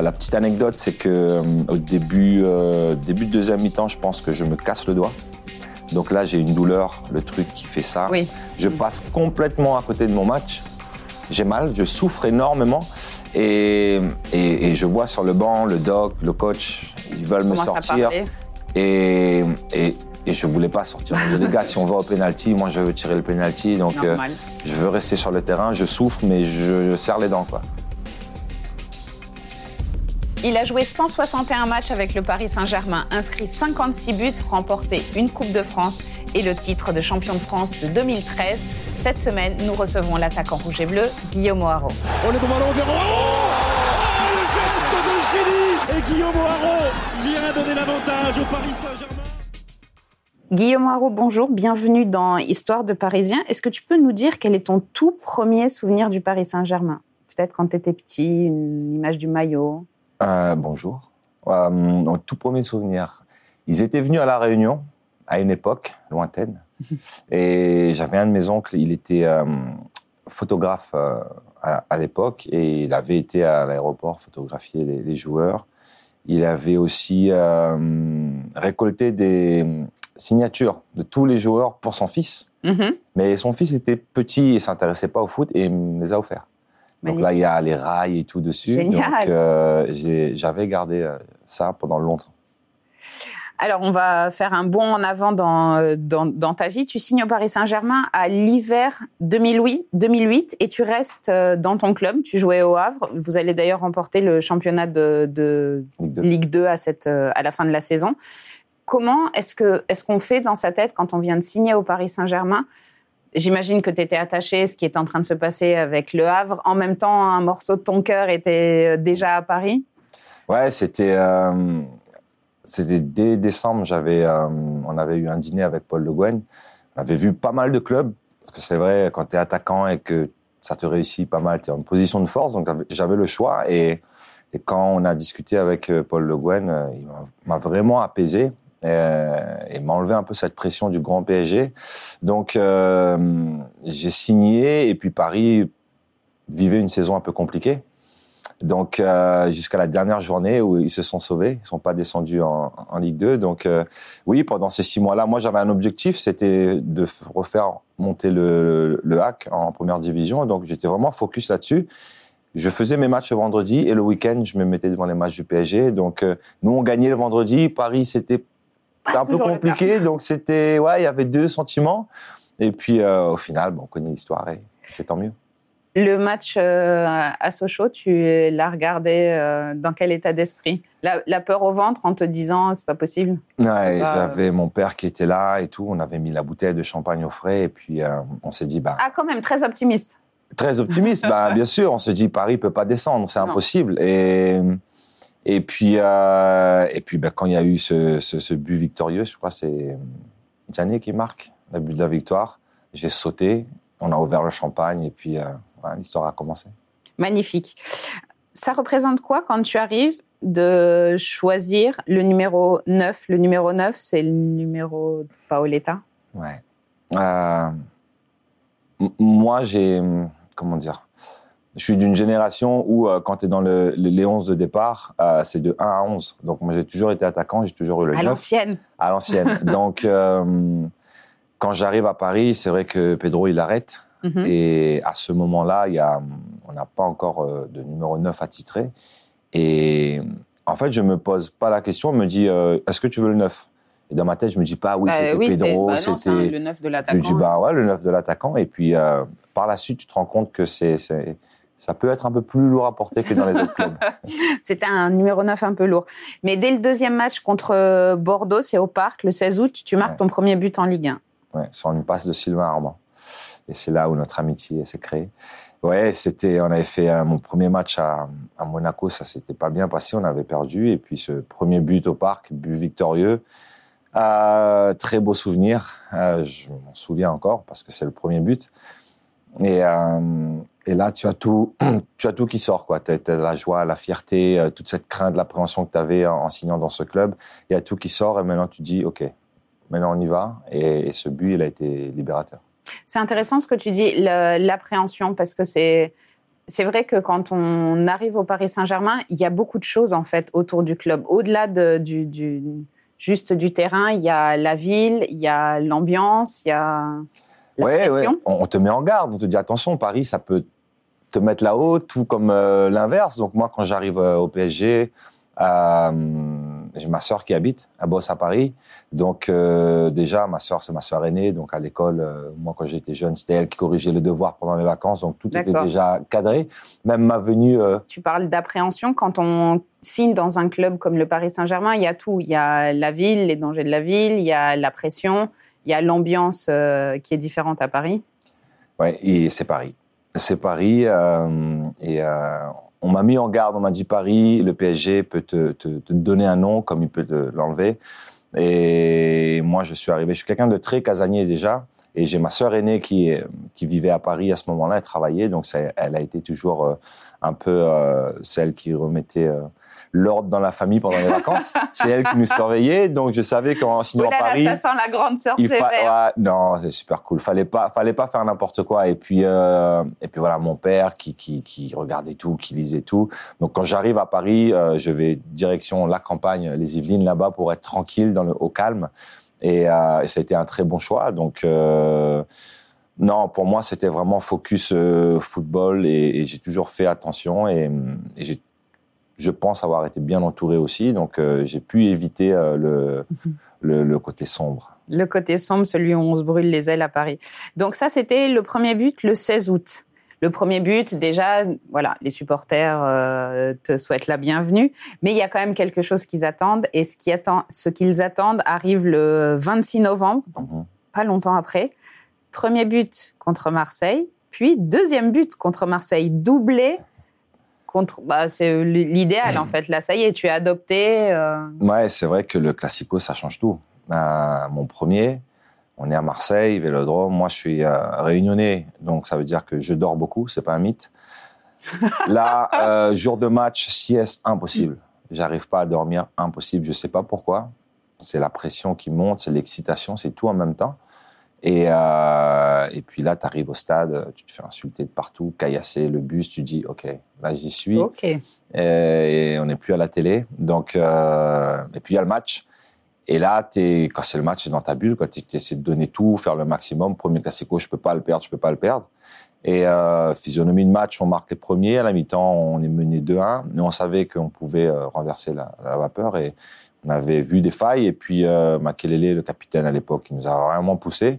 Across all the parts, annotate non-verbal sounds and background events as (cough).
la petite anecdote, c'est que au début, début de deuxième mi-temps, je pense que je me casse le doigt. Donc là, j'ai une douleur, le truc qui fait ça. Oui. Je passe complètement à côté de mon match. J'ai mal, je souffre énormément. Et, et, je vois sur le banc le doc, le coach, ils veulent me sortir. Et, et, et je voulais pas sortir. les gars, si on va au penalty, moi je veux tirer le penalty, donc euh, je veux rester sur le terrain. Je souffre, mais je, je serre les dents, quoi. Il a joué 161 matchs avec le Paris Saint-Germain, inscrit 56 buts, remporté une Coupe de France et le titre de champion de France de 2013. Cette semaine, nous recevons l'attaquant rouge et bleu, Guillaume Haro. On est devant l'envers. Oh Le geste de génie Et Guillaume Haro vient donner l'avantage au Paris Saint-Germain. Guillaume Haro, bonjour, bienvenue dans Histoire de Parisien. Est-ce que tu peux nous dire quel est ton tout premier souvenir du Paris Saint-Germain? Peut-être quand tu étais petit, une image du maillot? Euh, bonjour. Euh, tout premier souvenir. Ils étaient venus à La Réunion à une époque lointaine. (laughs) Et j'avais un de mes oncles, il était euh, photographe euh, à, l'époque et il avait été à l'aéroport photographier les, joueurs. Il avait aussi récolté des signatures de tous les joueurs pour son fils. Mm-hmm. Mais son fils était petit et s'intéressait pas au foot et il me les a offerts. Donc là, il y a les rails et tout dessus. Génial. Donc euh, j'avais gardé euh, ça pendant longtemps. Alors, on va faire un bond en avant dans, dans, ta vie. Tu signes au Paris Saint-Germain à l'hiver 2008, 2008 et tu restes euh, dans ton club. Tu jouais au Havre. Vous allez d'ailleurs remporter le championnat de, Ligue 2, à, cette, à la fin de la saison. Comment est-ce qu'on est qu'on fait dans sa tête quand on vient de signer au Paris Saint-Germain J'imagine que tu étais attaché à ce qui est en train de se passer avec Le Havre. En même temps, un morceau de ton cœur était euh, déjà à Paris? Ouais, c'était. Euh, c'était dès décembre, j'avais, euh, on avait eu un dîner avec Paul Le Guen. On avait vu pas mal de clubs. Parce que c'est vrai, quand tu es attaquant et que ça te réussit pas mal, tu es en position de force. Donc j'avais le choix. Et, et, quand on a discuté avec Paul Le Guen, il m'a vraiment apaisé. Euh, et m'a enlevé un peu cette pression du grand PSG. Donc euh, j'ai signé et puis Paris vivait une saison un peu compliquée. Donc euh, jusqu'à la dernière journée où ils se sont sauvés, ils sont pas descendus en, en Ligue 2. Donc euh, oui, pendant ces six mois-là, moi j'avais un objectif, c'était de refaire monter le, le hack en première division. Donc j'étais vraiment focus là-dessus. Je faisais mes matchs le vendredi et le week-end, je me mettais devant les matchs du PSG. Donc, nous, on gagnait le vendredi. Paris, c'était (laughs) c'était un peu compliqué, donc c'était ouais, il y avait deux sentiments. Et puis euh, au final, bon, on connaît l'histoire et c'est tant mieux. Le match euh, à Sochaux, tu l'as regardé euh, dans quel état d'esprit? La, peur au ventre en te disant c'est pas possible. Ouais, j'avais mon père qui était là et tout. On avait mis la bouteille de champagne au frais et puis on s'est dit bah. Ah quand même très optimiste. Très optimiste, bah (laughs) bien sûr. On se dit Paris peut pas descendre, c'est impossible et et puis, euh, et puis ben, quand il y a eu ce, ce, but victorieux, je crois que c'est Gianni qui marque le but de la victoire. J'ai sauté, on a ouvert le champagne et puis euh, l'histoire a commencé. Magnifique. Ça représente quoi quand tu arrives de choisir le numéro 9 Le numéro 9, c'est le numéro de Paoletta? Ouais. Euh, moi, j'ai. Comment dire? Je suis d'une génération où, euh, quand tu es dans le, les 11 de départ, euh, c'est de 1 à 11. Donc, moi, j'ai toujours été attaquant, j'ai toujours eu le À l'ancienne. À l'ancienne. (laughs) Donc, euh, quand j'arrive à Paris, c'est vrai que Pedro, il arrête. Mhm. Et à ce moment-là, il y a, on n'a pas encore de numéro 9 titrer. Et en fait, je me pose pas la question, on me dit, est-ce que tu veux le 9 et dans ma tête, je me dis pas, oui, bah c'était Pedro, bah c'était. le 9 de l'attaquant. Je dis, bah ouais, le 9 de l'attaquant. Et puis, par la suite, tu te rends compte que c'est ça peut être un peu plus lourd à porter que dans les autres clubs. (laughs) C'était un numéro 9 un peu lourd. Mais dès le deuxième match contre euh, Bordeaux, c'est au Parc, le 16 août, tu marques ton premier but en Ligue 1. Ouais, sur une passe de Sylvain Armand. Et c'est là où notre amitié s'est créée. Ouais, c'était, on avait fait euh, mon premier match à, Monaco, ça s'était pas bien passé, on avait perdu. Et puis ce premier but au Parc, but victorieux, euh, très beau souvenir. je m'en souviens encore parce que c'est le premier but. Et, et là, tu as tout, (clears throat) tu as tout qui sort, quoi. As, la joie, la fierté, euh, toute cette crainte, l'appréhension que tu avais en, signant dans ce club. Il y a tout qui sort et maintenant tu dis, OK, maintenant on y va. Et, ce but, il a été libérateur. C'est intéressant ce que tu dis, l'appréhension, parce que c'est c'est vrai que quand on arrive au Paris Saint-Germain, il y a beaucoup de choses en fait autour du club. Au-delà de, du, du, juste du terrain, il y a la ville, il y a l'ambiance, il y a la Ouais, pression. ouais. On, te met en garde, on te dit attention, Paris, ça peut te mettre là-haut, tout comme euh, l'inverse. Donc moi, quand j'arrive euh, au PSG, euh, j'ai ma sœur qui habite, elle bosse à Paris. Donc déjà, ma sœur, c'est ma sœur aînée. Donc à l'école, moi, quand j'étais jeune, c'était elle qui corrigeait le devoir pendant les vacances. Donc tout était déjà cadré. Même ma venue... Tu parles d'appréhension. Quand on signe dans un club comme le Paris Saint-Germain, il y a tout. Il y a la ville, les dangers de la ville, il y a la pression, il y a l'ambiance euh, qui est différente à Paris. Ouais, et c'est Paris. C'est Paris. euh, et euh, on m'a mis en garde, on m'a dit Paris, le PSG peut te, donner un nom comme il peut l'enlever. Et moi, je suis arrivé, je suis quelqu'un de très casanier déjà. Et j'ai ma sœur aînée qui, qui vivait à Paris à ce moment-là, elle travaillait. Donc, elle a été toujours un peu celle qui remettait l'ordre dans la famille pendant les vacances. (laughs) c'est elle qui nous surveillait. Donc, je savais qu'en signant Oh là à là, Paris. ça sent la grande sœur ouais, non, c'est super cool. Fallait pas, fallait pas faire n'importe quoi. Et puis, euh, et puis voilà, mon père qui, qui, qui regardait tout, qui lisait tout. Donc quand j'arrive à Paris, euh, je vais direction la campagne, les Yvelines là-bas pour être tranquille, dans le, au calme. Et, euh, et ça a été un très bon choix. Donc non, pour moi, c'était vraiment focus euh, football et, et j'ai toujours fait attention et, et j'ai je pense avoir été bien entouré aussi, donc euh, j'ai pu éviter euh, le, le, le côté sombre. Le côté sombre, celui où on se brûle les ailes à Paris. Donc ça, c'était le premier but le 16 août. Le premier but, déjà, voilà, les supporters euh, te souhaitent la bienvenue, mais il y a quand même quelque chose qu'ils attendent, et ce qui attend, qu'ils attendent arrive le 26 novembre, donc Mhm. pas longtemps après. Premier but contre Marseille, puis deuxième but contre Marseille, doublé contre. Bah, c'est l'idéal en fait. Là, ça y est, tu es adopté. euh, Ouais, c'est vrai que le classico, ça change tout. Euh, mon premier, on est à Marseille, Vélodrome. Moi, je suis euh, réunionnais, donc ça veut dire que je dors beaucoup. C'est pas un mythe. (laughs) Là, euh, jour de match, sieste, impossible. J'arrive pas à dormir, impossible. Je sais pas pourquoi. C'est la pression qui monte, c'est l'excitation, c'est tout en même temps. Et, euh, et puis là, tu arrives au stade, tu te fais insulter de partout, caillasser le bus, tu dis, OK, là, j'y suis. Ok. et, et on n'est plus à la télé. Donc, euh, et puis il y a le match. Et là, es, quand c'est le match, c'est dans ta bulle. Tu essaies de donner tout, faire le maximum. Premier classico, je peux pas le perdre, je peux pas le perdre. Et euh, physionomie de match, on marque les premiers. À la mi-temps, on est mené 2-1. Mais on savait qu'on pouvait euh, renverser la, la, vapeur. Et on avait vu des failles. Et puis, euh, Makelele, le capitaine à l'époque, il nous a vraiment poussé.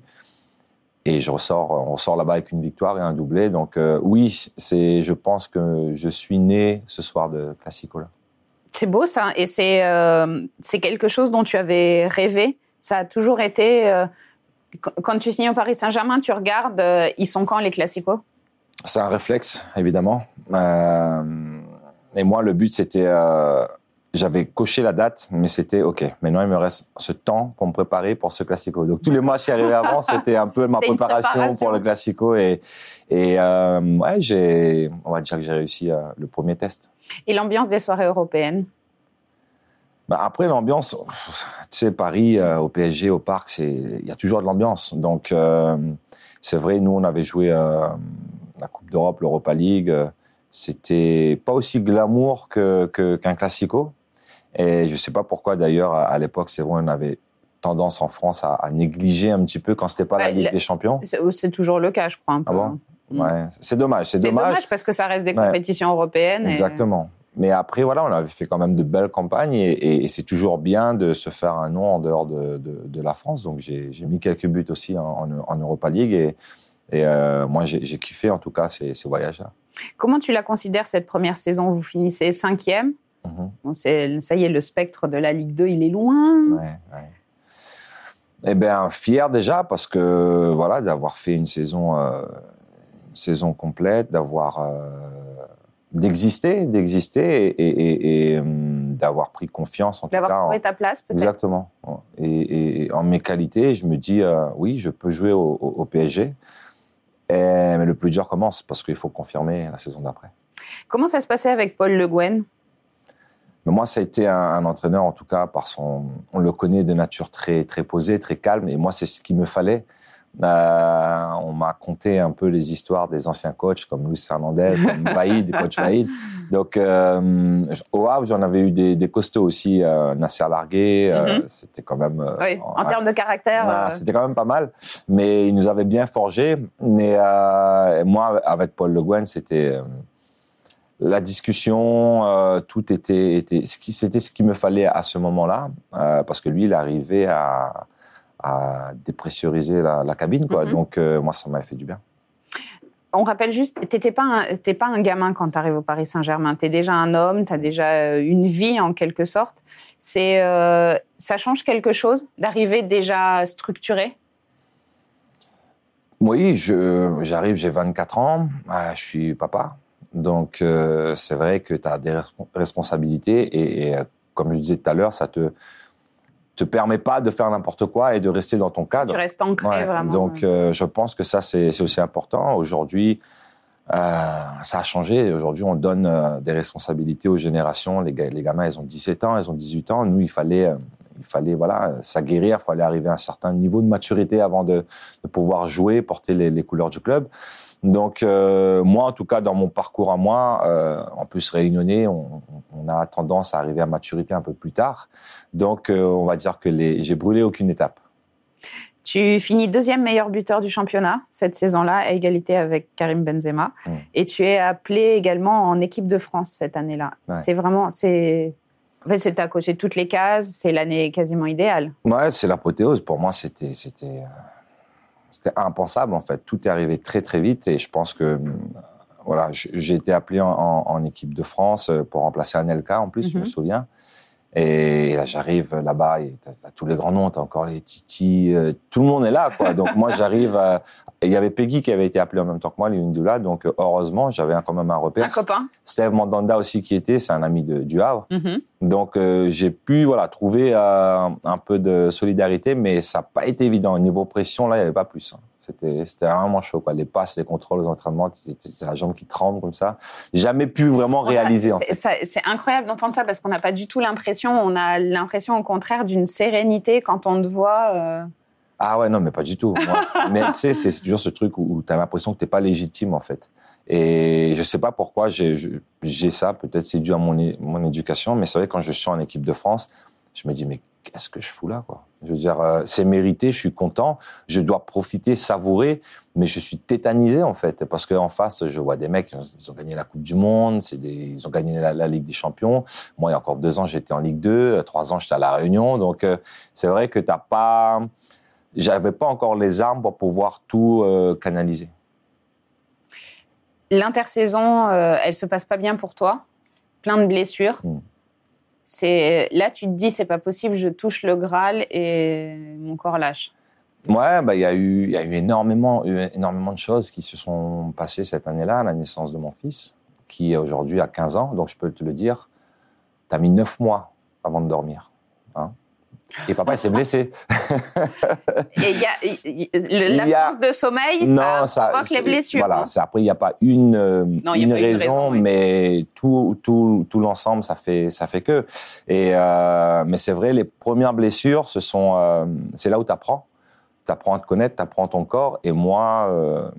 Et je ressors, on ressort là-bas avec une victoire et un doublé. Donc euh, oui, c'est, je pense que je suis né ce soir de Classico là. C'est beau ça, et c'est euh, c'est quelque chose dont tu avais rêvé. Ça a toujours été. Euh, quand tu signes au Paris Saint-Germain, tu regardes, ils sont quand les Classicos C'est un réflexe, évidemment. Et moi, le but, c'était. J'avais coché la date, mais c'était OK. Maintenant, il me reste ce temps pour me préparer pour ce Classico. Donc, tous les matchs qui arrivaient avant, (laughs) c'était un peu ma préparation, préparation, pour le Classico. Et, et euh, ouais, j'ai, on va dire que j'ai réussi euh, le premier test. Et l'ambiance des soirées européennes? Bah après l'ambiance, tu sais Paris euh, au PSG au parc, c'est il y a toujours de l'ambiance. Donc c'est vrai, nous on avait joué la Coupe d'Europe, l'Europa League, c'était pas aussi glamour que qu'un classico. Et je sais pas pourquoi d'ailleurs à, l'époque c'est vrai on avait tendance en France à, à, négliger un petit peu quand c'était pas bah, la Ligue des Champions. C'est toujours le cas, je crois. Un peu. Ah bon Ouais, c'est dommage, c'est dommage. dommage parce que ça reste des compétitions européennes. Exactement. Et... Mais après, voilà, on avait fait quand même de belles campagnes et, et, et c'est toujours bien de se faire un nom en dehors de, de, de la France. Donc, j'ai mis quelques buts aussi en, en, en Europa League et, et euh, moi, j'ai kiffé en tout cas ces, ces voyages-là. Comment tu la considères cette première saison? Vous finissez cinquième. Bon, ça y est, le spectre de la Ligue 2, il est loin. Ouais, ouais. Eh bien, fier déjà parce que voilà, d'avoir fait une saison, euh, une saison complète, d'avoir euh, d'exister, d'exister et, et, et um, d'avoir pris confiance en tout cas. D'avoir trouvé ta place, peut-être. Exactement. Et, en mes qualités, je me dis euh, oui, je peux jouer au, au, au PSG. mais le plus dur commence parce qu'il faut confirmer la saison d'après. Comment ça se passait avec Paul Le Guen? Mais moi, ça a été un, un, entraîneur, en tout cas, par son. On le connaît de nature très, très posée, très calme. Et moi, c'est ce qu'il me fallait Euh, on m'a conté un peu les histoires des anciens coachs comme Luis Fernandez, comme (laughs) Vaïd, coach Vaïd. Donc, euh, au Havre, j'en avais eu des, des costauds aussi. Euh, Nasser Largué, euh, Mhm. c'était quand même. euh, Oui, en termes de caractère. Euh, C'était quand même pas mal, mais il nous avait bien forgé. Mais moi, avec Paul Le Guen, c'était la discussion, euh, tout était, était ce qui, c'était ce qu'il me fallait à ce moment-là, euh, parce que lui, il arrivait à, à dépressuriser la, la cabine, quoi. Mhm. Donc euh, moi, ça m'avait fait du bien. On rappelle juste, t'étais pas un, pas un gamin quand tu arrives au Paris Saint-Germain. Tu es déjà un homme, tu as déjà une vie en quelque sorte. C'est, ça change quelque chose d'arriver déjà structuré? Oui, je, j'arrive, j'ai 24 ans, je suis papa. Donc, euh, c'est vrai que tu as des respo- responsabilités et, et, euh, comme je disais tout à l'heure, ça te te permet pas de faire n'importe quoi et de rester dans ton cadre. Tu restes ancré Ouais, vraiment. donc, euh, je pense que ça, c'est c'est aussi important. Aujourd'hui, euh, ça a changé. Aujourd'hui, on donne des responsabilités aux générations. Les, ga- les gamins, ils ont 17 ans, ils ont 18 ans. Nous, il fallait, il fallait voilà, s'aguerrir, il fallait arriver à un certain niveau de maturité avant de, de pouvoir jouer, porter les, les couleurs du club. Donc, euh, moi, en tout cas, dans mon parcours à moi, euh, en plus réunionnais, on, on a tendance à arriver à maturité un peu plus tard. Donc, euh, on va dire que les, j'ai brûlé aucune étape. Tu finis deuxième meilleur buteur du championnat cette saison-là, à égalité avec Karim Benzema. Mm. Et tu es appelé également en équipe de France cette année-là. Ouais. C'est vraiment, c'est, en fait, c'est à cocher toutes les cases. C'est l'année quasiment idéale. Ouais, c'est l'apothéose. Pour moi, c'était, c'était, euh, c'était impensable en fait. Tout est arrivé très très vite et je pense que voilà, j'ai été appelé en, en- en équipe de France euh, pour remplacer Anelka en plus, je Mhm. me souviens. Et là, j'arrive là-bas, et t'as, tous les grands noms, t'as encore les Titi, euh, tout le monde est là, quoi. Donc moi, j'arrive. Il y avait Peggy qui avait été appelé en même temps que moi, Lindula. Donc heureusement, j'avais quand même un repère. Un copain. Steve Mandanda aussi qui était, c'est un ami de, du Havre. Mhm. Donc euh, j'ai pu voilà trouver euh, un peu de solidarité, mais ça n'a pas été évident. Au niveau pression, là, il n'y avait pas plus. hein. C'était vraiment chaud. Quoi. Les passes, les contrôles, les entraînements, c'était la jambe qui tremble comme ça. Jamais pu vraiment réaliser. en C'est- fait. C'est incroyable d'entendre ça parce qu'on n'a pas du tout l'impression, on a l'impression au contraire d'une sérénité quand on te voit. euh, Ah ouais, non, mais pas du tout. Moi, c'est- (laughs) mais tu sais, c'est toujours ce truc où, tu as l'impression que tu n'es pas légitime en fait. Et je sais pas pourquoi j'ai ça. Peut-être c'est dû à mon, mon éducation, mais c'est vrai quand je suis en équipe de France, je me dis mais qu'est-ce que je fous là quoi? Je veux dire, euh, c'est mérité, je suis content, je dois profiter, savourer, mais je suis tétanisé en fait parce qu'en face, je vois des mecs, ils ont gagné la Coupe du Monde, c'est des, ils ont gagné la, la Ligue des Champions. Moi, il y a encore deux ans, j'étais en Ligue 2, euh, trois ans, j'étais à la Réunion, donc euh, c'est vrai que t'as pas, j'avais pas encore les armes pour pouvoir tout euh, canaliser. L'intersaison, elle se passe pas bien pour toi, plein de blessures? Mm. C'est là, tu te dis, c'est pas possible, je touche le Graal et mon corps lâche. Ouais, bah il y a eu, il y a eu énormément, eu énormément de choses qui se sont passées cette année-là, à la naissance de mon fils, qui aujourd'hui a 15 ans. Donc je peux te le dire, tu as mis 9 mois avant de dormir. Et papa, il s'est blessé. Et l'absence de sommeil, ça provoque les blessures. Voilà, hein. c'est après il n'y a pas une, euh, Non, a une raison, oui. mais tout, tout, tout l'ensemble, ça fait, ça fait que. Et euh, mais c'est vrai, les premières blessures, ce sont, euh, c'est là où tu apprends. Tu apprends à te connaître, tu apprends ton corps. Et moi, euh,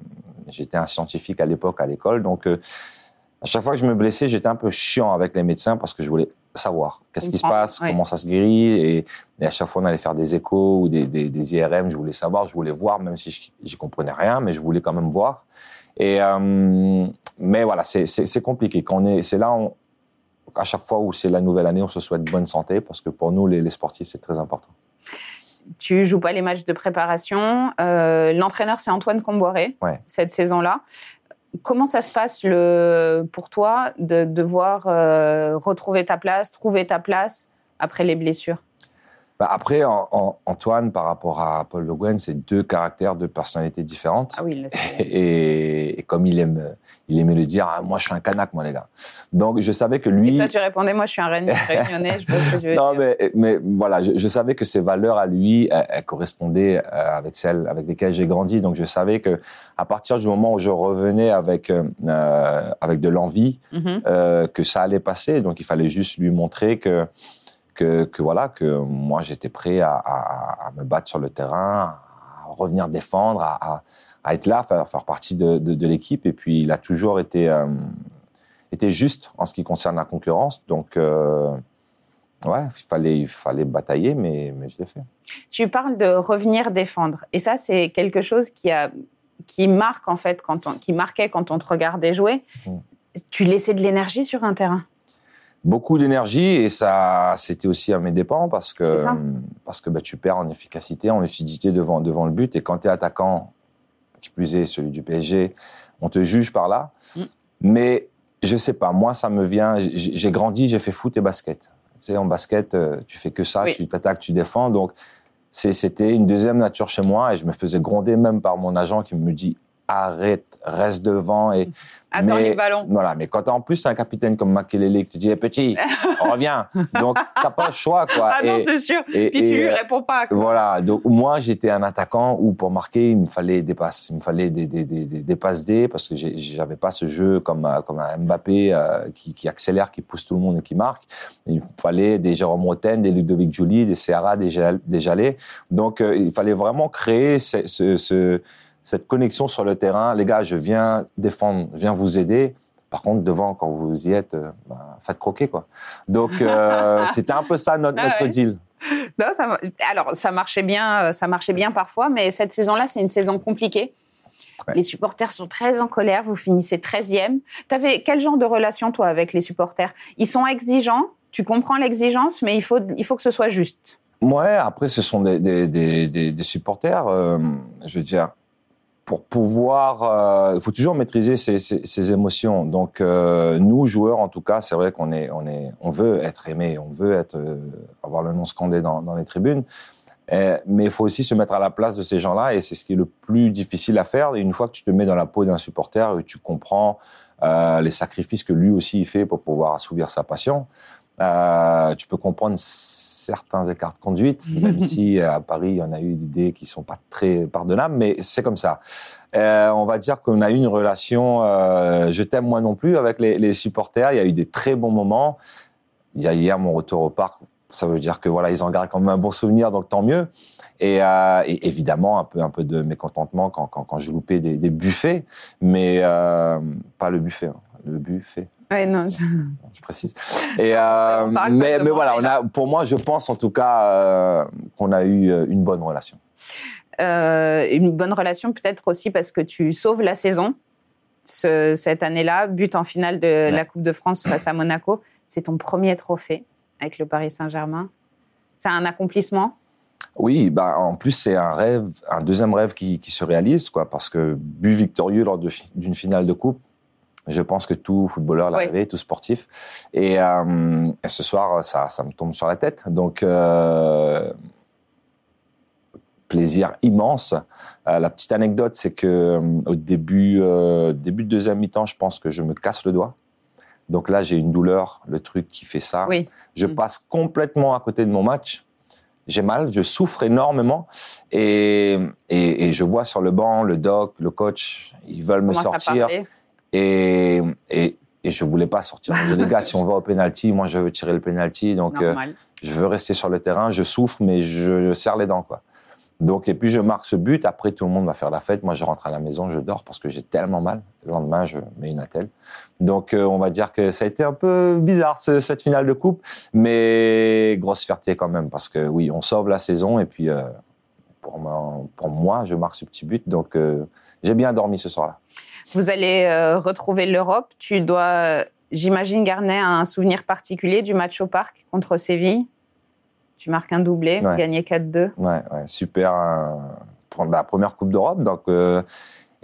j'étais un scientifique à l'époque à l'école, donc à chaque fois que je me blessais, j'étais un peu chiant avec les médecins parce que je voulais savoir qu'est-ce qui se passe, comment ça se guérit. Et, et à chaque fois, on allait faire des échos ou des, des, des IRM. Je voulais savoir, je voulais voir, même si je n'y comprenais rien, mais je voulais quand même voir. Et, euh, mais voilà, c'est- compliqué. Quand on est, c'est là, on- à chaque fois où c'est la nouvelle année, on se souhaite bonne santé parce que pour nous, les, les sportifs, c'est très important. Tu joues pas les matchs de préparation. Euh, L'entraîneur, c'est Antoine Comboiré Ouais. cette saison-là. Comment ça se passe le, pour toi de devoir euh, retrouver ta place, trouver ta place après les blessures? Bah, après, en- en- Antoine, par rapport à Paul Le Guen, c'est deux caractères, deux personnalités différentes. Ah oui, (laughs) Et, et comme il aime, il aimait le dire, Ah, moi je suis un canac, moi les gars. Donc je savais que lui. Et toi, tu répondais, moi, je suis un Réunionnais, je vois ce que tu veux (laughs) Non, dire. mais, mais voilà, je, je savais que ses valeurs à lui, elles, elles correspondaient euh, avec celles avec lesquelles j'ai grandi. Donc, je savais que à partir du moment où je revenais avec euh, euh, avec de l'envie, Mhm. euh, que ça allait passer. Donc, il fallait juste lui montrer que que, que voilà que moi j'étais prêt à, à- à me battre sur le terrain, à revenir défendre, à, être là, faire, faire partie de, de, l'équipe. Et puis, il a toujours été, euh, été juste en ce qui concerne la concurrence. Donc, euh, ouais, il fallait, il fallait batailler, mais, mais je l'ai fait. Tu parles de revenir défendre. Et ça, c'est quelque chose qui, a, qui marque, en fait, quand on, qui marquait quand on te regardait jouer. Mm. Tu laissais de l'énergie sur un terrain beaucoup d'énergie et ça, c'était aussi à mes dépens parce que, parce que bah, tu perds en efficacité, en lucidité devant, devant le but. Et quand tu es attaquant, qui plus est celui du PSG, on te juge par là. Mm. Mais je sais pas, moi, ça me vient. J'ai grandi, j'ai fait foot et basket. Tu sais, en basket, euh, tu fais que ça, tu t'attaques, tu défends. Donc, c'était une deuxième nature chez moi et je me faisais gronder même par mon agent qui me dit arrête, reste devant et (laughs) Attends les ballons. Voilà, mais quand en plus un capitaine comme Makelele qui te dit petit, reviens, (laughs) donc t'as pas le choix quoi. Ah non c'est sûr. Et, Puis tu lui réponds pas. Voilà, donc moi j'étais un attaquant où pour marquer il me fallait des passes, il me fallait des, des, des, des passes D parce que j'avais pas ce jeu comme comme un Mbappé euh, qui, qui, accélère, qui pousse tout le monde et qui marque. Il fallait des Jérôme Roten, des Ludovic Julie, des Serra, des, Jalais. Donc euh, il fallait vraiment créer ce, ce, ce cette connexion sur le terrain. Les gars, je viens défendre, je viens vous aider. Par contre, devant, quand vous y êtes, euh, bah, faites croquer, quoi. Donc, euh, (laughs) c'était un peu ça notre, ah deal. Non, ça, alors, ça marchait bien, euh, ça marchait bien parfois, mais cette saison-là, c'est une saison compliquée. Les supporters sont très en colère. Vous finissez 13e. Tu avais quel genre de relation, toi, avec les supporters? Ils sont exigeants. Tu comprends l'exigence, mais il faut, il faut que ce soit juste. Ouais, après, ce sont des, des, des, des supporters. je veux dire, pour pouvoir, euh, il faut toujours maîtriser ses, ses, ses émotions. Donc euh, nous joueurs, en tout cas, c'est vrai qu'on est, on est, on veut être aimé, on veut être, euh, avoir le nom scandé dans, dans les tribunes. mais il faut aussi se mettre à la place de ces gens-là, et c'est ce qui est le plus difficile à faire. Et une fois que tu te mets dans la peau d'un supporter, tu comprends les sacrifices que lui aussi il fait pour pouvoir assouvir sa passion. Euh, tu peux comprendre certains écarts de conduite, (laughs) même si euh, à Paris, il y en a eu des idées qui sont pas très pardonnables, mais c'est comme ça. Euh, on va dire qu'on a eu une relation, euh, je t'aime moi non plus, avec les, les, supporters. Il y a eu des très bons moments. Il y a hier mon retour au parc. Ça veut dire que voilà, ils en gardent quand même un bon souvenir, donc tant mieux. Et, euh, et évidemment, un peu, un peu de mécontentement quand, quand, quand je loupais des, des buffets, mais pas le buffet, hein, le buffet. Ouais, non. Je, précise. Et, euh, mais, mais voilà, on a, pour moi, je pense en tout cas euh, qu'on a eu euh, une bonne relation. Euh, une bonne relation peut-être aussi parce que tu sauves la saison ce, cette année-là, but en finale de la Coupe de France face à Monaco. C'est ton premier trophée avec le Paris Saint-Germain. C'est un accomplissement? Oui, bah en plus c'est un rêve, un deuxième rêve qui, qui, se réalise, quoi, parce que but victorieux lors d'une finale de coupe, je pense que tout footballeur l'a rêvé, tout sportif. Et, euh, et, ce soir, ça, ça me tombe sur la tête. Donc, euh, plaisir immense. Euh, la petite anecdote, c'est que au début, début de deuxième mi-temps, je pense que je me casse le doigt. Donc là, j'ai une douleur, le truc qui fait ça. Oui. Je mm. passe complètement à côté de mon match. J'ai mal, je souffre énormément et, et, et, je vois sur le banc le doc, le coach, ils veulent me sortir. Et, et, et je voulais pas sortir. les gars, si on va au penalty, moi je veux tirer le penalty, donc euh, je veux rester sur le terrain. Je souffre, mais je serre les dents, quoi. Donc et puis je marque ce but. Après tout le monde va faire la fête. Moi je rentre à la maison, je dors parce que j'ai tellement mal. Le lendemain, je mets une attelle. Donc euh, on va dire que ça a été un peu bizarre cette finale de coupe, mais grosse fierté quand même parce que oui, on sauve la saison et puis euh, pour, moi, pour moi, je marque ce petit but. Donc j'ai bien dormi ce soir-là. Vous allez euh, retrouver l'Europe. Tu dois, j'imagine, Garnet un souvenir particulier du match au parc contre Séville. Tu marques un doublé, ouais. gagné 4-2. Ouais, ouais, super. Euh, pour la première Coupe d'Europe. Donc, euh,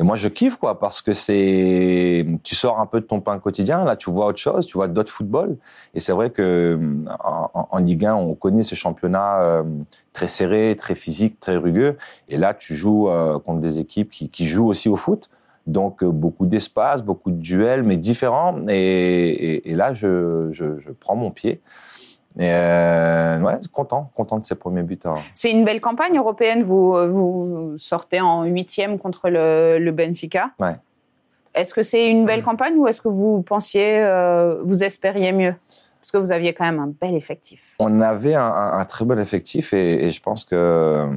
et moi, je kiffe, quoi, parce que c'est. Tu sors un peu de ton pain quotidien. Là, tu vois autre chose, tu vois d'autres footballs. Et c'est vrai que en, en, Ligue 1, on connaît ce championnat euh, très serré, très physique, très rugueux. Et là, tu joues euh, contre des équipes qui, qui, jouent aussi au foot. Donc, euh, beaucoup d'espace, beaucoup de duels, mais différents. Et, et, et là, je, je, je, prends mon pied. Et euh, ouais, content, content de ses premiers buts. Hein. C'est une belle campagne européenne. Vous, vous sortez en huitième contre le, le Benfica. Ouais. Est-ce que c'est une belle campagne ou est-ce que vous pensiez, euh, vous espériez mieux? Parce que vous aviez quand même un bel effectif. On avait un, un, un très bon effectif et, et, je pense que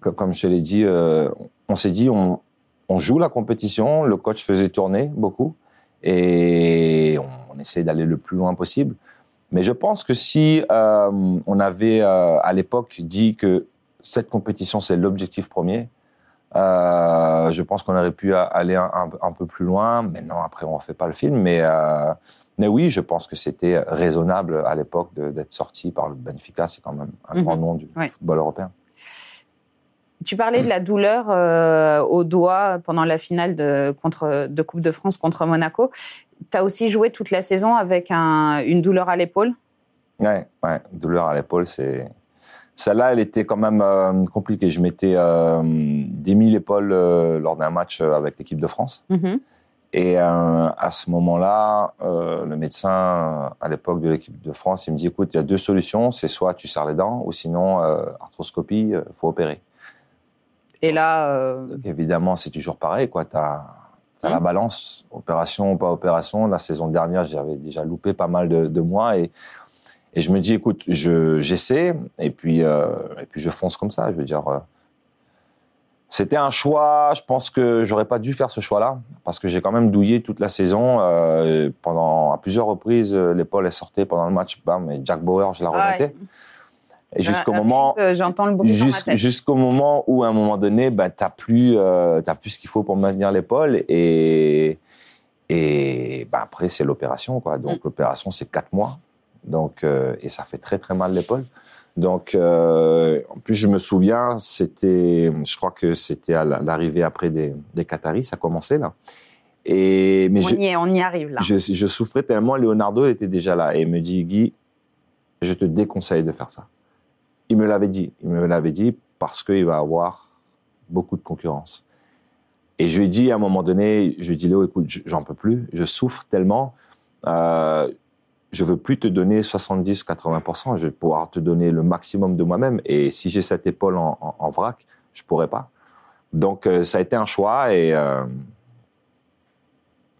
co- comme je te l'ai dit, euh, on s'est dit, on, on joue la compétition, le coach faisait tourner beaucoup, et on, on essaie d'aller le plus loin possible. Mais je pense que si euh, on avait euh, à l'époque dit que cette compétition c'est l'objectif premier, euh, je pense qu'on aurait pu aller un, un- un peu plus loin. Maintenant, après, on ne fait pas le film, mais, mais oui, je pense que c'était raisonnable à l'époque d'être sorti par le Benfica. C'est quand même un Mhm. grand nom du Ouais. football européen. Tu parlais de la douleur euh, au doigt pendant la finale de, contre, de Coupe de France contre Monaco. Tu as aussi joué toute la saison avec un- une douleur à l'épaule? Ouais, ouais, douleur à l'épaule, c'est. Celle-là, elle était quand même euh, compliquée. Je m'étais euh, démis l'épaule euh, lors d'un match avec l'équipe de France. Mhm. Et à ce moment-là, le médecin à l'époque de l'équipe de France, il me dit écoute, il y a deux solutions. C'est soit tu serres les dents, ou sinon, arthroscopie, il faut opérer. Et là, euh, Donc, évidemment, c'est toujours pareil. Tu as, la balance, opération ou pas opération. La saison dernière, j'avais déjà loupé pas mal de, de mois. Et, et je me dis, écoute, je- j'essaie et, puis, euh, et puis je fonce comme ça. Je veux dire, euh, c'était un choix. Je pense que j'aurais pas dû faire ce choix-là parce que j'ai quand même douillé toute la saison. euh, pendant, à plusieurs reprises, l'épaule est sortie pendant le match. Bam, et Jack Bauer, je la ah, remettais. Jusqu'au ah, moment. euh, j'entends le. Jusqu'au moment où, à un moment donné, bah, tu n'as plus, euh, t'as plus ce qu'il faut pour maintenir l'épaule. Et, et bah, après, c'est l'opération. quoi. Donc, Mm. l'opération, c'est quatre mois. Donc, euh, et ça fait très, très mal l'épaule. Donc, euh, en plus, je me souviens, c'était, je crois que c'était à la- l'arrivée après des, des Qataris, ça commençait là. Et, mais on, je, y est, on y arrive là. je, je souffrais tellement. Leonardo était déjà là et il me dit Guy, je te déconseille de faire ça. Il me l'avait dit. Il me l'avait dit parce qu'il va avoir beaucoup de concurrence. Et je lui ai dit à un moment donné, je lui ai dit Léo, écoute, j'en peux plus, je souffre tellement. Euh, je veux plus te donner 70-80%, je vais pouvoir te donner le maximum de moi-même. Et si j'ai cette épaule en, vrac, je pourrais pas. Donc euh, ça a été un choix et euh,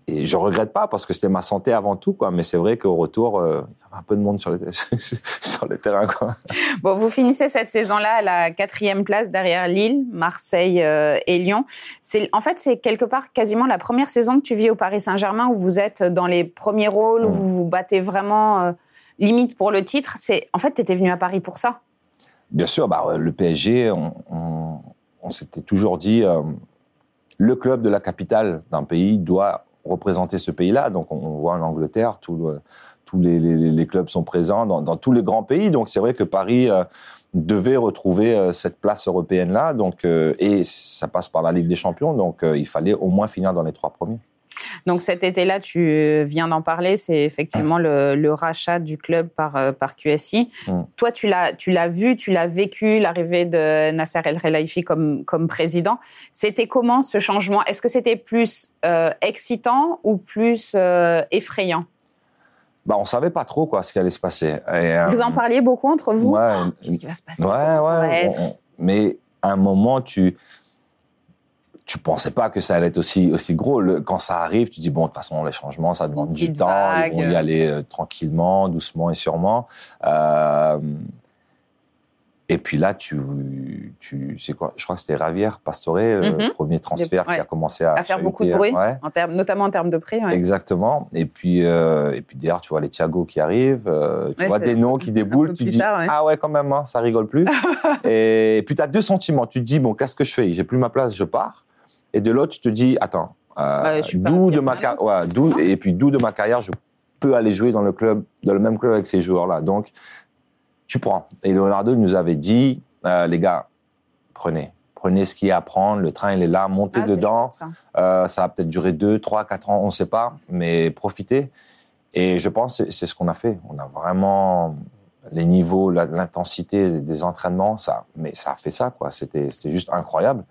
et je regrette pas parce que c'était ma santé avant tout, quoi. Mais c'est vrai qu'au retour, euh, il y avait un peu de monde sur le, (laughs) sur le terrain, quoi. Bon, vous finissez cette saison-là à la quatrième place derrière Lille, Marseille euh, et Lyon. C'est, en fait, c'est quelque part quasiment la première saison que tu vis au Paris Saint-Germain où vous êtes dans les premiers rôles, où Mm. vous vous battez vraiment euh, limite pour le titre. C'est, en fait, tu étais venu à Paris pour ça. Bien sûr, bah, le PSG, on, on- on s'était toujours dit, le club de la capitale d'un pays doit représenter ce pays-là. Donc, on, voit en Angleterre, le- tous les, clubs sont présents dans, tous les grands pays. Donc, c'est vrai que Paris euh, devait retrouver euh, cette place européenne-là. Donc, euh, et ça passe par la Ligue des Champions. Donc, euh, il fallait au moins finir dans les trois premiers. Donc cet été-là, tu viens d'en parler, c'est effectivement le, le rachat du club par, euh, par QSI. Mm. Toi, tu l'as, tu l'as vu, tu l'as vécu, l'arrivée de Nasser El Khelaifi comme, comme président. C'était comment ce changement? Est-ce que c'était plus euh, excitant ou plus euh, effrayant? Bah, on savait pas trop quoi, ce qui allait se passer. Et, euh, Vous en parliez beaucoup entre vous? Ouais, Qu'est-ce qui va se passer? Ouais, va ouais. être on- on- mais à un moment, tu tu pensais pas que ça allait être aussi aussi gros. Le- quand ça arrive, tu dis bon, de toute façon, les changements, ça demande du temps. vague. Ils vont y aller euh, tranquillement, doucement et sûrement. Euh, et puis là, tu, tu c'est quoi? Je crois que c'était Ravière Pastore, le Mhm. premier transfert ouais. qui a commencé à, À faire beaucoup de bruit, ouais. en termes, notamment en termes de prix. ouais. Exactement. Et puis, euh, et puis derrière, tu vois les Thiago qui arrivent, euh, tu vois des noms qui déboulent, tu dis tard, ah ouais quand même, hein, ça rigole plus. (laughs) et, puis tu as deux sentiments. Tu te dis bon, qu'est-ce que je fais? J'ai plus ma place, je pars. Et de l'autre, tu te dis attends, euh, Ouais, d'où de ma carrière, ouais, d'où et puis d'où de ma carrière, je peux aller jouer dans le club, dans le même club avec ces joueurs-là. Donc tu prends. Et Leonardo nous avait dit euh, les gars, prenez. Prenez ce qu'il y a à prendre, le train il est là, montez Ah, dedans. ça. Euh, ça va peut-être durer 2, 3, 4 ans, on ne sait pas, mais profitez. Et je pense que c'est- ce qu'on a fait. On a vraiment les niveaux, l'intensité des entraînements, ça, mais ça a fait ça, quoi. C'était c'était juste incroyable.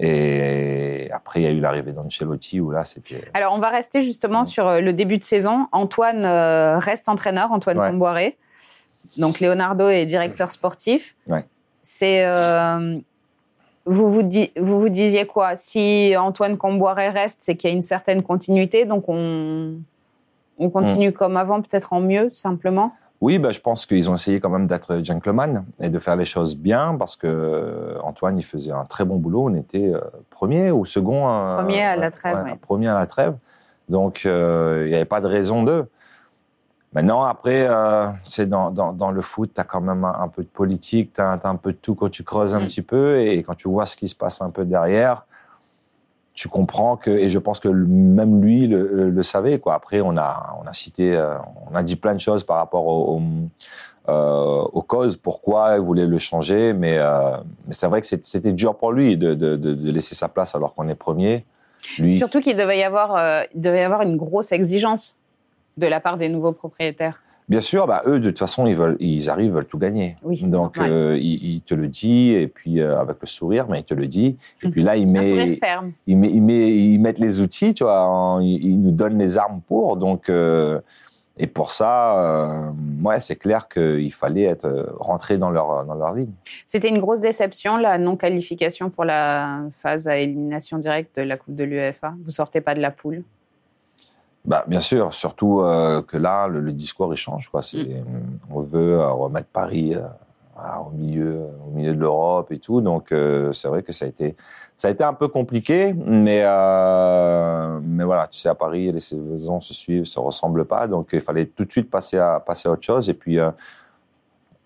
Et après, il y a eu l'arrivée d'Ancelotti où là, c'était. Alors, on va rester justement sur euh, le début de saison. Antoine euh, reste entraîneur, Antoine Ouais. Comboiré. Donc, Leonardo est directeur sportif. Ouais. C'est. euh, vous, vous, di- vous vous disiez quoi? Si Antoine Comboiré reste, c'est qu'il y a une certaine continuité. Donc, on, on continue Mm. comme avant, peut-être en mieux, simplement. Oui, bah, je pense qu'ils ont essayé quand même d'être gentleman et de faire les choses bien parce que euh, Antoine, il faisait un très bon boulot. On était euh, premier ou second. euh, Premier à la trêve, ouais, ouais. Premier à la trêve. Donc, euh, il n'y avait pas de raison d'eux. Maintenant, après, euh, c'est dans, dans, dans le foot, tu as quand même un, un peu de politique, tu as, un peu de tout quand tu creuses un Mm. petit peu et quand tu vois ce qui se passe un peu derrière, tu comprends que, et je pense que même lui le, savait, quoi. Après, on a, on a cité, euh, on a dit plein de choses par rapport euh, aux causes, pourquoi il voulait le changer, mais, euh, mais c'est vrai que c'était dur pour lui de, de, laisser sa place alors qu'on est premier. Lui, Surtout qu'il devait y avoir, devait y avoir une grosse exigence de la part des nouveaux propriétaires. Bien sûr, bah, eux, de toute façon, ils, veulent, ils arrivent, ils veulent tout gagner. Oui, Donc, euh, il, il te le dit, et puis euh, avec le sourire, mais il te le dit. Et puis là, il Un sourire met, ferme. il met, il met, ils mettent les outils, tu vois, en- ils, nous donnent les armes pour. Donc, euh, et pour ça, euh, ouais, c'est clair qu'il fallait être rentré dans leur, dans leur ligne. C'était une grosse déception, la non-qualification pour la phase à élimination directe de la Coupe de l'UEFA. Vous sortez pas de la poule. Bah, bien sûr, surtout euh, que là, le, le discours il change. Quoi. C'est, Mm. On veut euh, remettre Paris euh, voilà, au, milieu, au milieu de l'Europe et tout. Donc, c'est vrai que ça a, été, ça a été un peu compliqué. Mais, mais voilà, tu sais, à Paris, les saisons se suivent, ne se ressemblent pas. Donc, il fallait tout de suite passer à, passer à autre chose. Et puis,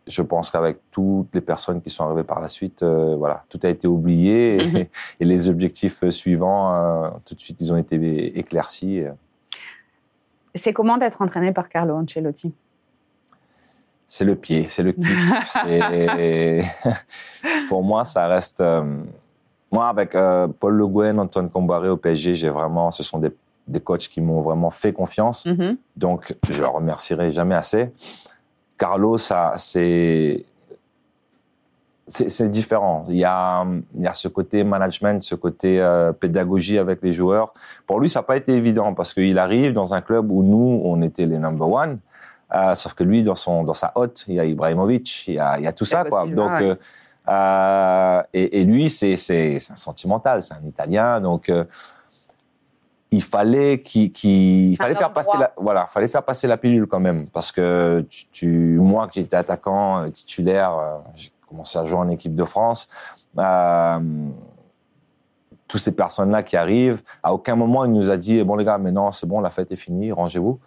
je pense qu'avec toutes les personnes qui sont arrivées par la suite, euh, voilà, tout a été oublié. Mhm. Et, et les objectifs suivants, euh, tout de suite, ils ont été éclaircis. C'est comment d'être entraîné par Carlo Ancelotti? C'est le pied, c'est le kiff. (laughs) (laughs) Pour moi, ça reste. euh, Moi, avec euh, Paul Le Guen, Antoine Combaré au PSG, j'ai vraiment. Ce sont des, des coachs qui m'ont vraiment fait confiance. Mhm. Donc, je leur remercierai jamais assez. Carlo, ça, c'est. C'est différent. Il y, a, il y a ce côté management, ce côté euh, pédagogie avec les joueurs. Pour lui, ça n'a pas été évident parce qu'il arrive dans un club où nous, on était les number one. Euh, sauf que lui, dans, son, dans sa hotte, il y a Ibrahimovic, il y a, il y a tout ça. Quoi. Donc, euh, et, et lui, c'est un sentimental, c'est un Italien. Donc, il fallait qu'il fallait faire passer droit. la voilà, fallait faire passer la pilule quand même parce que tu, tu- moi qui j'étais attaquant titulaire, commencé à jouer en équipe de France. euh, tous ces personnes-là qui arrivent, à aucun moment il nous a dit bon les gars, maintenant c'est bon, la fête est finie, rangez-vous.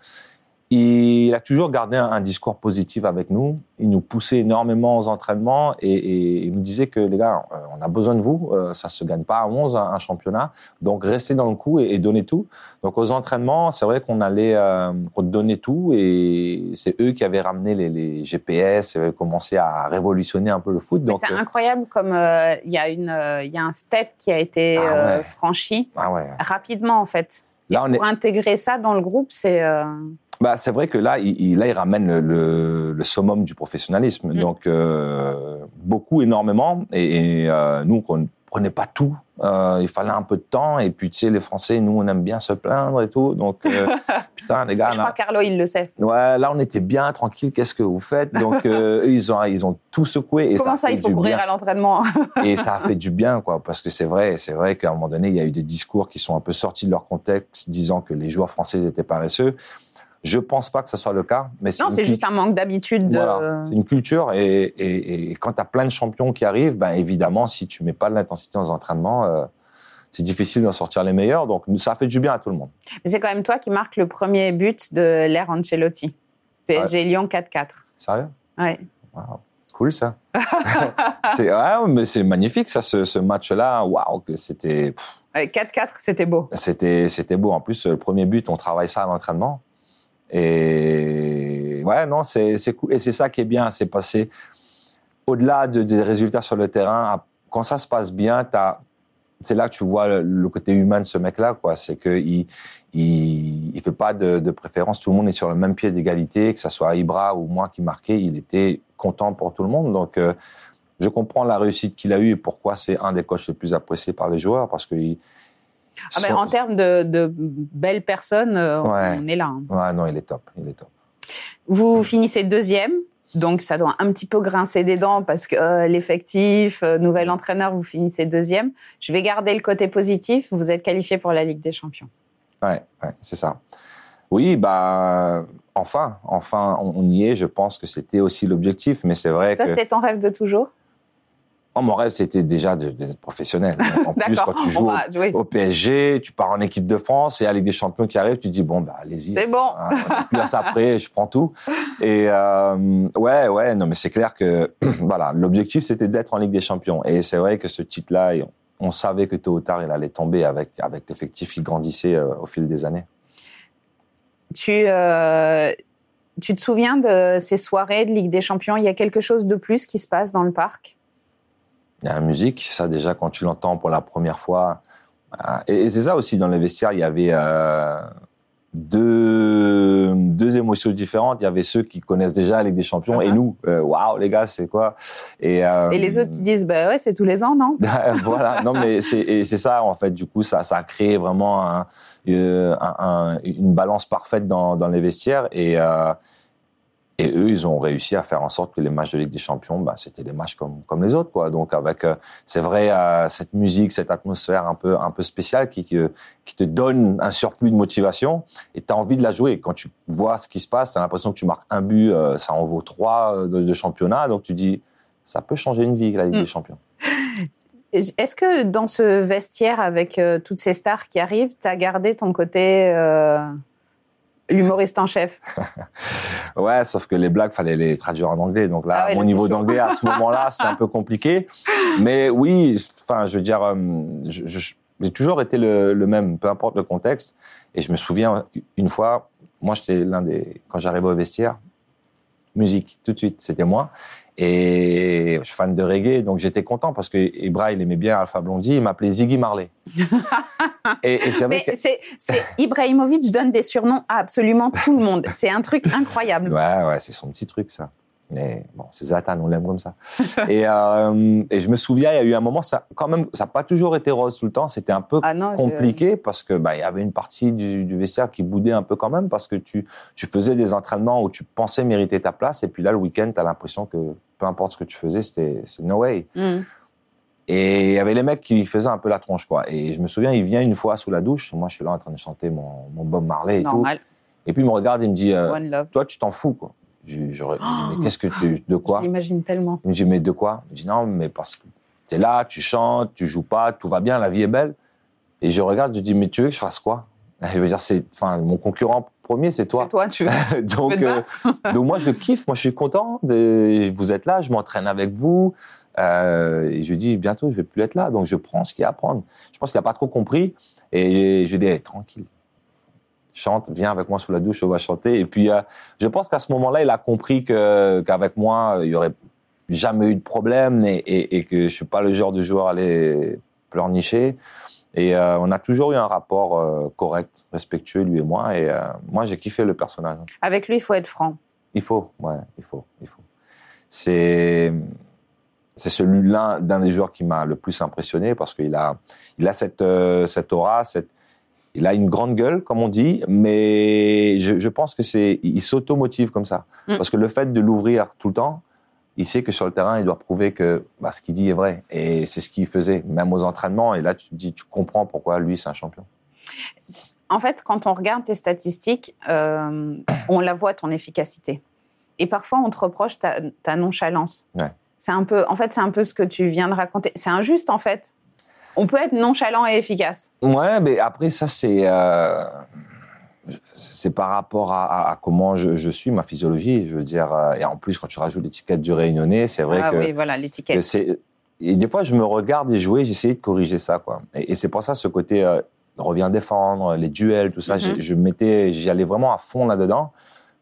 Il a toujours gardé un, un discours positif avec nous. Il nous poussait énormément aux entraînements et, et il nous disait que les gars, euh, on a besoin de vous. euh, ça se gagne pas à 11 un, un championnat, donc restez dans le coup et, et donnez tout. Donc aux entraînements, c'est vrai qu'on allait euh, donnait tout et c'est eux qui avaient ramené les, les GPS, et avaient commencé à révolutionner un peu le foot. C'est euh, incroyable comme euh, il y, a une, il y a un step qui a été Ah ouais. franchi ah ouais. rapidement en fait. Et est, Pour intégrer ça dans le groupe, c'est Bah, c'est vrai que là, il, il- là, il ramène le, le, le summum du professionnalisme. Mm. Donc, euh, beaucoup, énormément. Et, et, euh, nous, on ne prenait pas tout. Euh, il fallait un peu de temps. Et puis, tu sais, les Français, nous, on aime bien se plaindre et tout. Donc, (laughs) putain, les gars, je crois là, que Carlo il le sait. ouais, là, on était bien tranquille. Qu'est-ce que vous faites? Donc, (laughs) ils ont, ils ont tout secoué. Et Comment ça, ça, il faut courir bien à l'entraînement? (laughs) Et ça a fait du bien, quoi, parce que c'est vrai, c'est vrai qu'à un moment donné, il y a eu des discours qui sont un peu sortis de leur contexte, disant que les joueurs français étaient paresseux. Je pense pas que ce soit le cas, mais Non, c'est juste un manque d'habitude. De... voilà, c'est une culture et, et, et quand tu as plein de champions qui arrivent, ben évidemment, si tu mets pas de l'intensité dans les entraînements, euh, c'est difficile d'en sortir les meilleurs. Donc ça fait du bien à tout le monde. Mais c'est quand même toi qui marque le premier but de l'ère Ancelotti. PSG Lyon 4-4. Sérieux? Ouais. Wow. Cool ça. (laughs) c'est ouais, mais c'est magnifique ça, ce, ce match-là. Waouh, que c'était. pff, Ouais, 4-4, c'était beau. C'était, c'était beau. En plus, le premier but, on travaille ça à l'entraînement. Et ouais, non, c'est, cool. Et c'est ça qui est bien, c'est passer au-delà de- des résultats sur le terrain. à- Quand ça se passe bien, c'est là que tu vois le, côté humain de ce mec-là. C'est qu'il il, il fait pas de, préférence. Tout le monde est sur le même pied d'égalité, que ce soit Ibra ou moi qui marquait. Il était content pour tout le monde. Donc, euh, je comprends la réussite qu'il a eue et pourquoi c'est un des coachs les plus appréciés par les joueurs parce que il- Ah ben, en termes de, de belles personnes, euh, Ouais. on est là. hein. Ouais, non, il est top. Il est top. Vous finissez deuxième, donc ça doit un petit peu grincer des dents parce que euh, l'effectif, euh, nouvel entraîneur, vous finissez deuxième. Je vais garder le côté positif. Vous êtes qualifié pour la Ligue des Champions. Ouais, ouais, c'est ça. Oui, bah, enfin, enfin, on, on y est. Je pense que c'était aussi l'objectif, mais c'est vrai Toi, que c'était ton rêve de toujours? Oh, mon rêve, c'était déjà d'être professionnel. (laughs) En plus, quand tu joues (laughs) oui. au, PSG, tu pars en équipe de France et Ligue des Champions qui arrive, tu dis bon, bah, allez-y. C'est bon. Hein, ça après, je prends tout. Et euh, ouais, ouais, non, mais c'est clair que (clears throat) voilà, l'objectif c'était d'être en Ligue des Champions. Et c'est vrai que ce titre-là, on, savait que tôt ou tard, il allait tomber avec avec l'effectif qui grandissait euh, au fil des années. Tu, euh, tu te souviens de ces soirées de Ligue des Champions? Il y a quelque chose de plus qui se passe dans le parc? La musique, ça déjà quand tu l'entends pour la première fois. euh, Et, et c'est ça aussi dans les vestiaires, il y avait euh, deux, deux émotions différentes. Il y avait ceux qui connaissent déjà Ligue des Champions et Uh-huh. nous, euh, waouh les gars, c'est quoi? Et, euh, Et les autres qui disent bah ouais, c'est tous les ans, non (laughs) voilà, non mais c'est ça en fait. Du coup, ça ça a créé vraiment un- un- un- une balance parfaite dans, dans les vestiaires et euh, et eux, ils ont réussi à faire en sorte que les matchs de Ligue des Champions, bah, c'était des matchs comme comme les autres quoi. Donc avec euh, c'est vrai euh, cette musique, cette atmosphère un peu un peu spéciale qui te, qui te donne un surplus de motivation et tu as envie de la jouer. Quand tu vois ce qui se passe, tu as l'impression que tu marques un but, euh, ça en vaut trois euh, de, de championnat, donc tu dis ça peut changer une vie la Ligue Mm. des Champions. Est-ce que dans ce vestiaire avec euh, toutes ces stars qui arrivent, tu as gardé ton côté euh, l'humoriste en chef (laughs) Ouais, sauf que les blagues, fallait les traduire en anglais. Donc là, Ah ouais, mon là, niveau d'anglais à ce moment-là, (laughs) c'était un peu compliqué. Mais oui, enfin, je veux dire, euh, j'ai toujours été le, le même, peu importe le contexte. Et je me souviens une fois, moi, j'étais l'un des, quand j'arrivais au vestiaire, musique, tout de suite, c'était moi. Et je suis fan de reggae, donc j'étais content parce que Ibra, il aimait bien Alpha Blondie, il m'appelait Ziggy Marley. (laughs) et, et c'est vrai Mais que... c'est, c'est Ibrahimovic donne des surnoms à absolument tout le monde. C'est un truc incroyable. Ouais, ouais, c'est son petit truc, ça. Mais bon, c'est Zatan, on l'aime comme ça. (laughs) et, euh, et je me souviens, il y a eu un moment, ça, quand même, ça n'a pas toujours été rose tout le temps. C'était un peu Ah non, je- compliqué parce que bah, il y avait une partie du, du vestiaire qui boudait un peu quand même parce que tu, tu faisais des entraînements où tu pensais mériter ta place et puis là, le week-end, tu as l'impression que peu importe ce que tu faisais, c'était no way. Hmm. Et il y avait les mecs qui faisaient un peu la tronche, quoi. Et je me souviens, il vient une fois sous la douche. Moi, je suis là en train de chanter mon, mon Bob Marley et Normal. tout. Et puis, il me regarde et il me dit euh. Toi, tu t'en fous, quoi. J'aurais dit, Oh. mais qu'est-ce que tu. De quoi? Je l'imagine tellement. Il me dit Mais de quoi? Je dis Non, mais parce que tu es là, tu chantes, tu joues pas, tout va bien, la vie est belle. Et je regarde, je dis Mais tu veux que je fasse quoi? (laughs) Je veux dire, c'est. Enfin, mon concurrent premier, c'est toi. C'est toi, tu veux. (laughs) donc, euh, (laughs) donc moi je kiffe, moi je suis content. De, vous êtes là, je m'entraîne avec vous. Euh, et je dis bientôt je vais plus être là, donc je prends ce qu'il y a à prendre. Je pense qu'il a pas trop compris et je lui dis hey, tranquille, chante, viens avec moi sous la douche, on va chanter. Et puis euh, je pense qu'à ce moment-là il a compris que qu'avec moi il y aurait jamais eu de problème et, et, et que je suis pas le genre de joueur à aller pleurnicher. Et euh, on a toujours eu un rapport euh, correct, respectueux, lui et moi. Et moi, j'ai kiffé le personnage. Avec lui, il faut être franc. Il faut, ouais, il faut, il faut. C'est, c'est celui-là d'un des joueurs qui m'a le plus impressionné parce qu'il a, il a cette, euh, cette aura, cette, il a une grande gueule, comme on dit, mais je, je pense que c'est, il s'automotive comme ça. Mm. Parce que le fait de l'ouvrir tout le temps, il sait que sur le terrain, il doit prouver que bah, ce qu'il dit est vrai. Et c'est ce qu'il faisait, même aux entraînements. Et là, tu te dis, tu comprends pourquoi lui, c'est un champion. En fait, quand on regarde tes statistiques, euh, on la voit, ton efficacité. Et parfois, on te reproche ta, ta nonchalance. Ouais. C'est un peu, en fait, c'est un peu ce que tu viens de raconter. C'est injuste, en fait. On peut être nonchalant et efficace. Ouais, mais après, ça, c'est. euh, c'est par rapport à, comment je, je suis, ma physiologie. Je veux dire, euh, et en plus, quand tu rajoutes l'étiquette du réunionnais, c'est vrai ah que, oui, voilà, que l'étiquette. Et des fois, je me regarde et jouer, j'essaie de corriger ça, quoi. Et, et c'est pour ça, ce côté euh, revient défendre, les duels, tout ça, Mhm. je mettais, j'y allais vraiment à fond là-dedans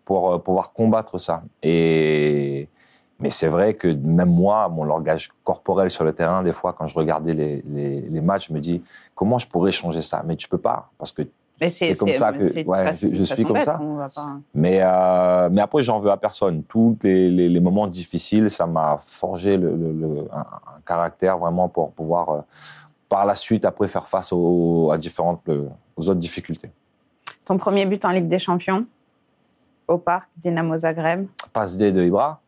pour euh, pouvoir combattre ça. Et. Mais c'est vrai que même moi, mon langage corporel sur le terrain, des fois, quand je regardais les, les, les matchs, je me dis comment je pourrais changer ça? Mais tu peux pas, parce que c'est comme ça que- ouais, façon- je- suis comme bête, ça. pas- Mais, euh, mais après, j'en veux à personne. Tous les, les- les moments difficiles, ça m'a forgé le, le- le- un, un caractère vraiment pour pouvoir, euh, par la suite, après, faire face aux, à différentes, aux autres difficultés. Ton premier but en Ligue des Champions, au parc, Dynamo Zagreb? Passe D de Ibra.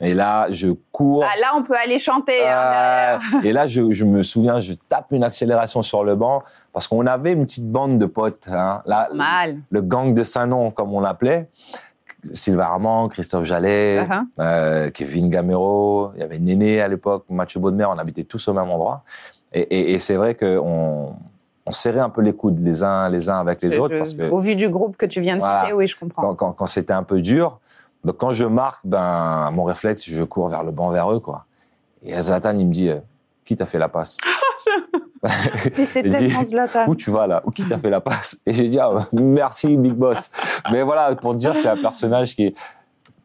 Et là, je cours. Ah, là, on peut aller chanter. hein, Euh, derrière. et là, je, je me souviens, je tape une accélération sur le banc parce qu'on avait une petite bande de potes. Hein. Là, Mal. le gang de Saint-Nom, comme on l'appelait. Sylvain Armand, Christophe Jallet, Uh-huh. euh, Kevin Gamero, il y avait Néné à l'époque, Mathieu Baudemer, on habitait tous au même endroit. Et, et- et c'est vrai qu'on on serrait un peu les coudes les uns, les uns avec les autres je- parce que Au vu du groupe que tu viens de Voilà. citer, oui, je comprends. quand, quand- quand c'était un peu dur, donc quand je marque, ben, mon réflexe, je cours vers le banc vers eux. Quoi. Et Zlatan, il me dit, euh, qui t'a fait la passe? (laughs) Mais c'est (laughs) tellement Zlatan. Où tu vas là? Où qui t'a fait la passe? Et j'ai dit, ah, merci, Big Boss. Mais voilà, pour te dire, c'est un personnage qui est,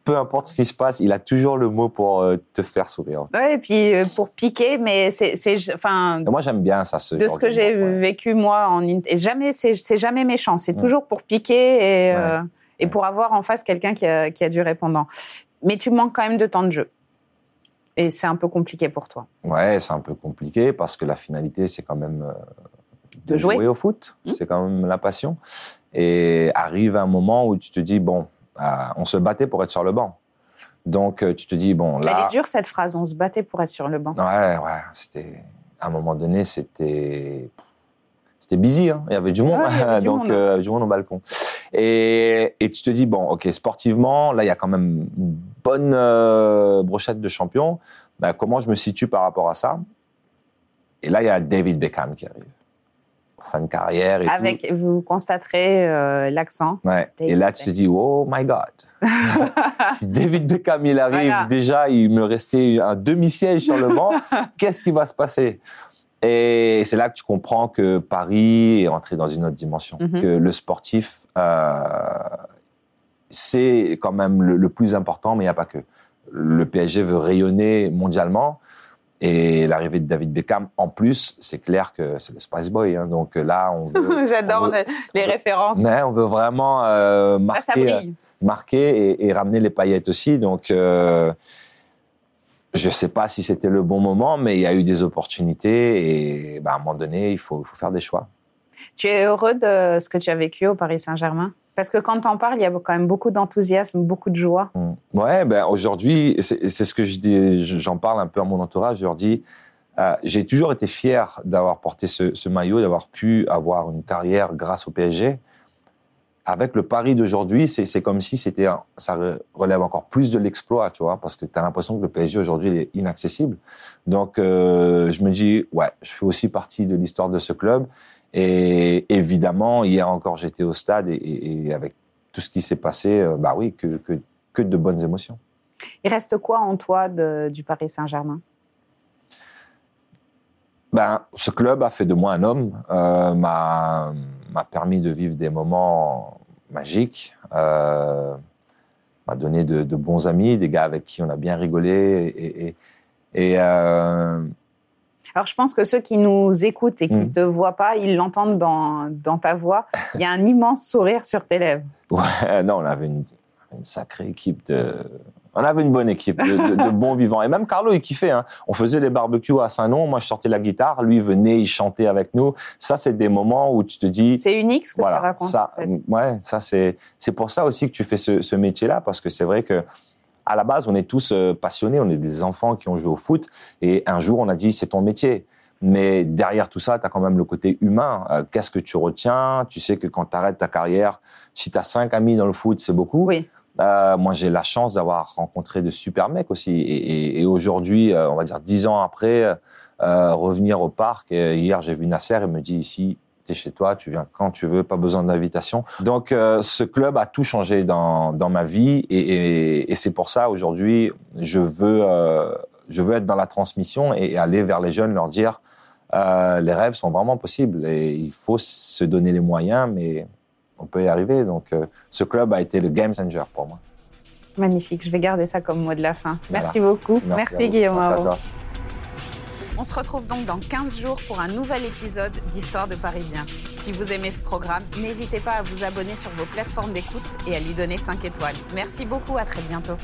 peu importe ce qui se passe, il a toujours le mot pour euh, te faire sourire. Ouais, et puis euh, pour piquer, mais c'est, enfin, Et moi, j'aime bien ça. Ce de ce que j'ai ouais. vécu moi en et jamais, c'est, c'est jamais méchant. C'est Ouais. toujours pour piquer et, Ouais. euh, et pour avoir en face quelqu'un qui a, qui a du répondant. Mais tu manques quand même de temps de jeu. Et c'est un peu compliqué pour toi. Ouais, c'est un peu compliqué parce que la finalité, c'est quand même euh, De jouer. au foot. Mmh. C'est quand même la passion. Et arrive un moment où tu te dis, bon, euh, on se battait pour être sur le banc. Donc, euh, tu te dis, bon, Elle là. est dure cette phrase. On se battait pour être sur le banc. Ouais, ouais, c'était. À un moment donné, c'était. C'était busy, hein. il y avait du monde, Ouais, il y avait du (laughs) donc monde. euh, du monde au balcon. Et, et tu te dis, bon, ok, sportivement, là, il y a quand même une bonne euh, brochette de champions. Ben, comment je me situe par rapport à ça? Et là, il y a David Beckham qui arrive. Fin de carrière et Avec, vous constaterez euh, l'accent. Ouais. Et là, tu te dis, oh my God. (laughs) si David Beckham, il arrive, Voilà. déjà, il me restait un demi-siège sur le banc. (laughs) Qu'est-ce qui va se passer? Et c'est là que tu comprends que Paris est entré dans une autre dimension. Mhm. Que le sportif, euh, c'est quand même le, le plus important, mais il n'y a pas que. Le PSG veut rayonner mondialement. Et l'arrivée de David Beckham, en plus, c'est clair que c'est le Spice Boy. hein. donc là, on veut, (laughs) J'adore les, références. On veut vraiment euh, ça marquer, brille. marquer et, et ramener les paillettes aussi. Donc, euh, je ne sais pas si c'était le bon moment, mais il y a eu des opportunités et bah, à un moment donné, il faut, faire des choix. Tu es heureux de ce que tu as vécu au Paris Saint-Germain? Parce que quand tu en parles, il y a quand même beaucoup d'enthousiasme, beaucoup de joie. Mm. Ouais, ben aujourd'hui, c'est ce que je dis, je- j'en parle un peu à mon entourage. Je leur dis, euh, j'ai toujours été fier d'avoir porté ce, ce maillot, d'avoir pu avoir une carrière grâce au PSG. Avec le pari d'aujourd'hui, c'est comme si c'était, ça re- relève encore plus de l'exploit, tu vois, parce que tu as l'impression que le PSG aujourd'hui est inaccessible. Donc, euh, je me dis, ouais, je fais aussi partie de l'histoire de ce club. Et évidemment, hier encore, j'étais au stade et, et- et avec tout ce qui s'est passé, euh, bah oui, que, que, que de bonnes émotions. Il reste quoi en toi de- du Paris Saint-Germain? Ben, ce club a fait de moi un homme, euh, m'a m'a permis de vivre des moments magiques, euh, m'a donné de, de bons amis, des gars avec qui on a bien rigolé. Et, et, et, euh, Alors, je pense que ceux qui nous écoutent et qui ne Mm. te voient pas, ils l'entendent dans, dans ta voix. Il y a un immense sourire sur tes lèvres. (laughs) ouais, non, on avait une, une sacrée équipe de. On avait une bonne équipe de, de- de bons vivants. Et même Carlo, il kiffait. Hein. On faisait des barbecues à Saint-Nom. Moi, je sortais la guitare. Lui venait, il chantait avec nous. Ça, c'est des moments où tu te dis. C'est unique ce que voilà, tu racontes. ça, en fait. ouais, ça c'est c'est pour ça aussi que tu fais ce, ce métier-là parce que c'est vrai que à la base on est tous euh, passionnés, on est des enfants qui ont joué au foot et un jour on a dit c'est ton métier. Mais derrière tout ça, tu as quand même le côté humain. Euh, Qu'est-ce que tu retiens? Tu sais que quand tu arrêtes ta carrière, si tu as cinq amis dans le foot, c'est beaucoup. Oui. Euh, moi, j'ai la chance d'avoir rencontré de super mecs aussi. Et, aujourd'hui, euh, on va dire dix ans après, euh, revenir au parc. Hier, j'ai vu Nasser, il me dit ici, tu es chez toi, tu viens quand tu veux, pas besoin d'invitation. Donc, ce club a tout changé dans, ma vie. Et, et- c'est pour ça, aujourd'hui, je veux, je veux être dans la transmission et, aller vers les jeunes, leur dire, les rêves sont vraiment possibles. Et il faut se donner les moyens, mais on peut y arriver. Donc, euh, ce club a été le game changer pour moi. Magnifique. Je vais garder ça comme mot de la fin. Voilà. Merci beaucoup. Merci, vous. Guillaume. Merci à toi. On se retrouve donc dans 15 jours pour un nouvel épisode d'Histoire de Parisien. Si vous aimez ce programme, n'hésitez pas à vous abonner sur vos plateformes d'écoute et à lui donner 5 étoiles. Merci beaucoup, à très bientôt.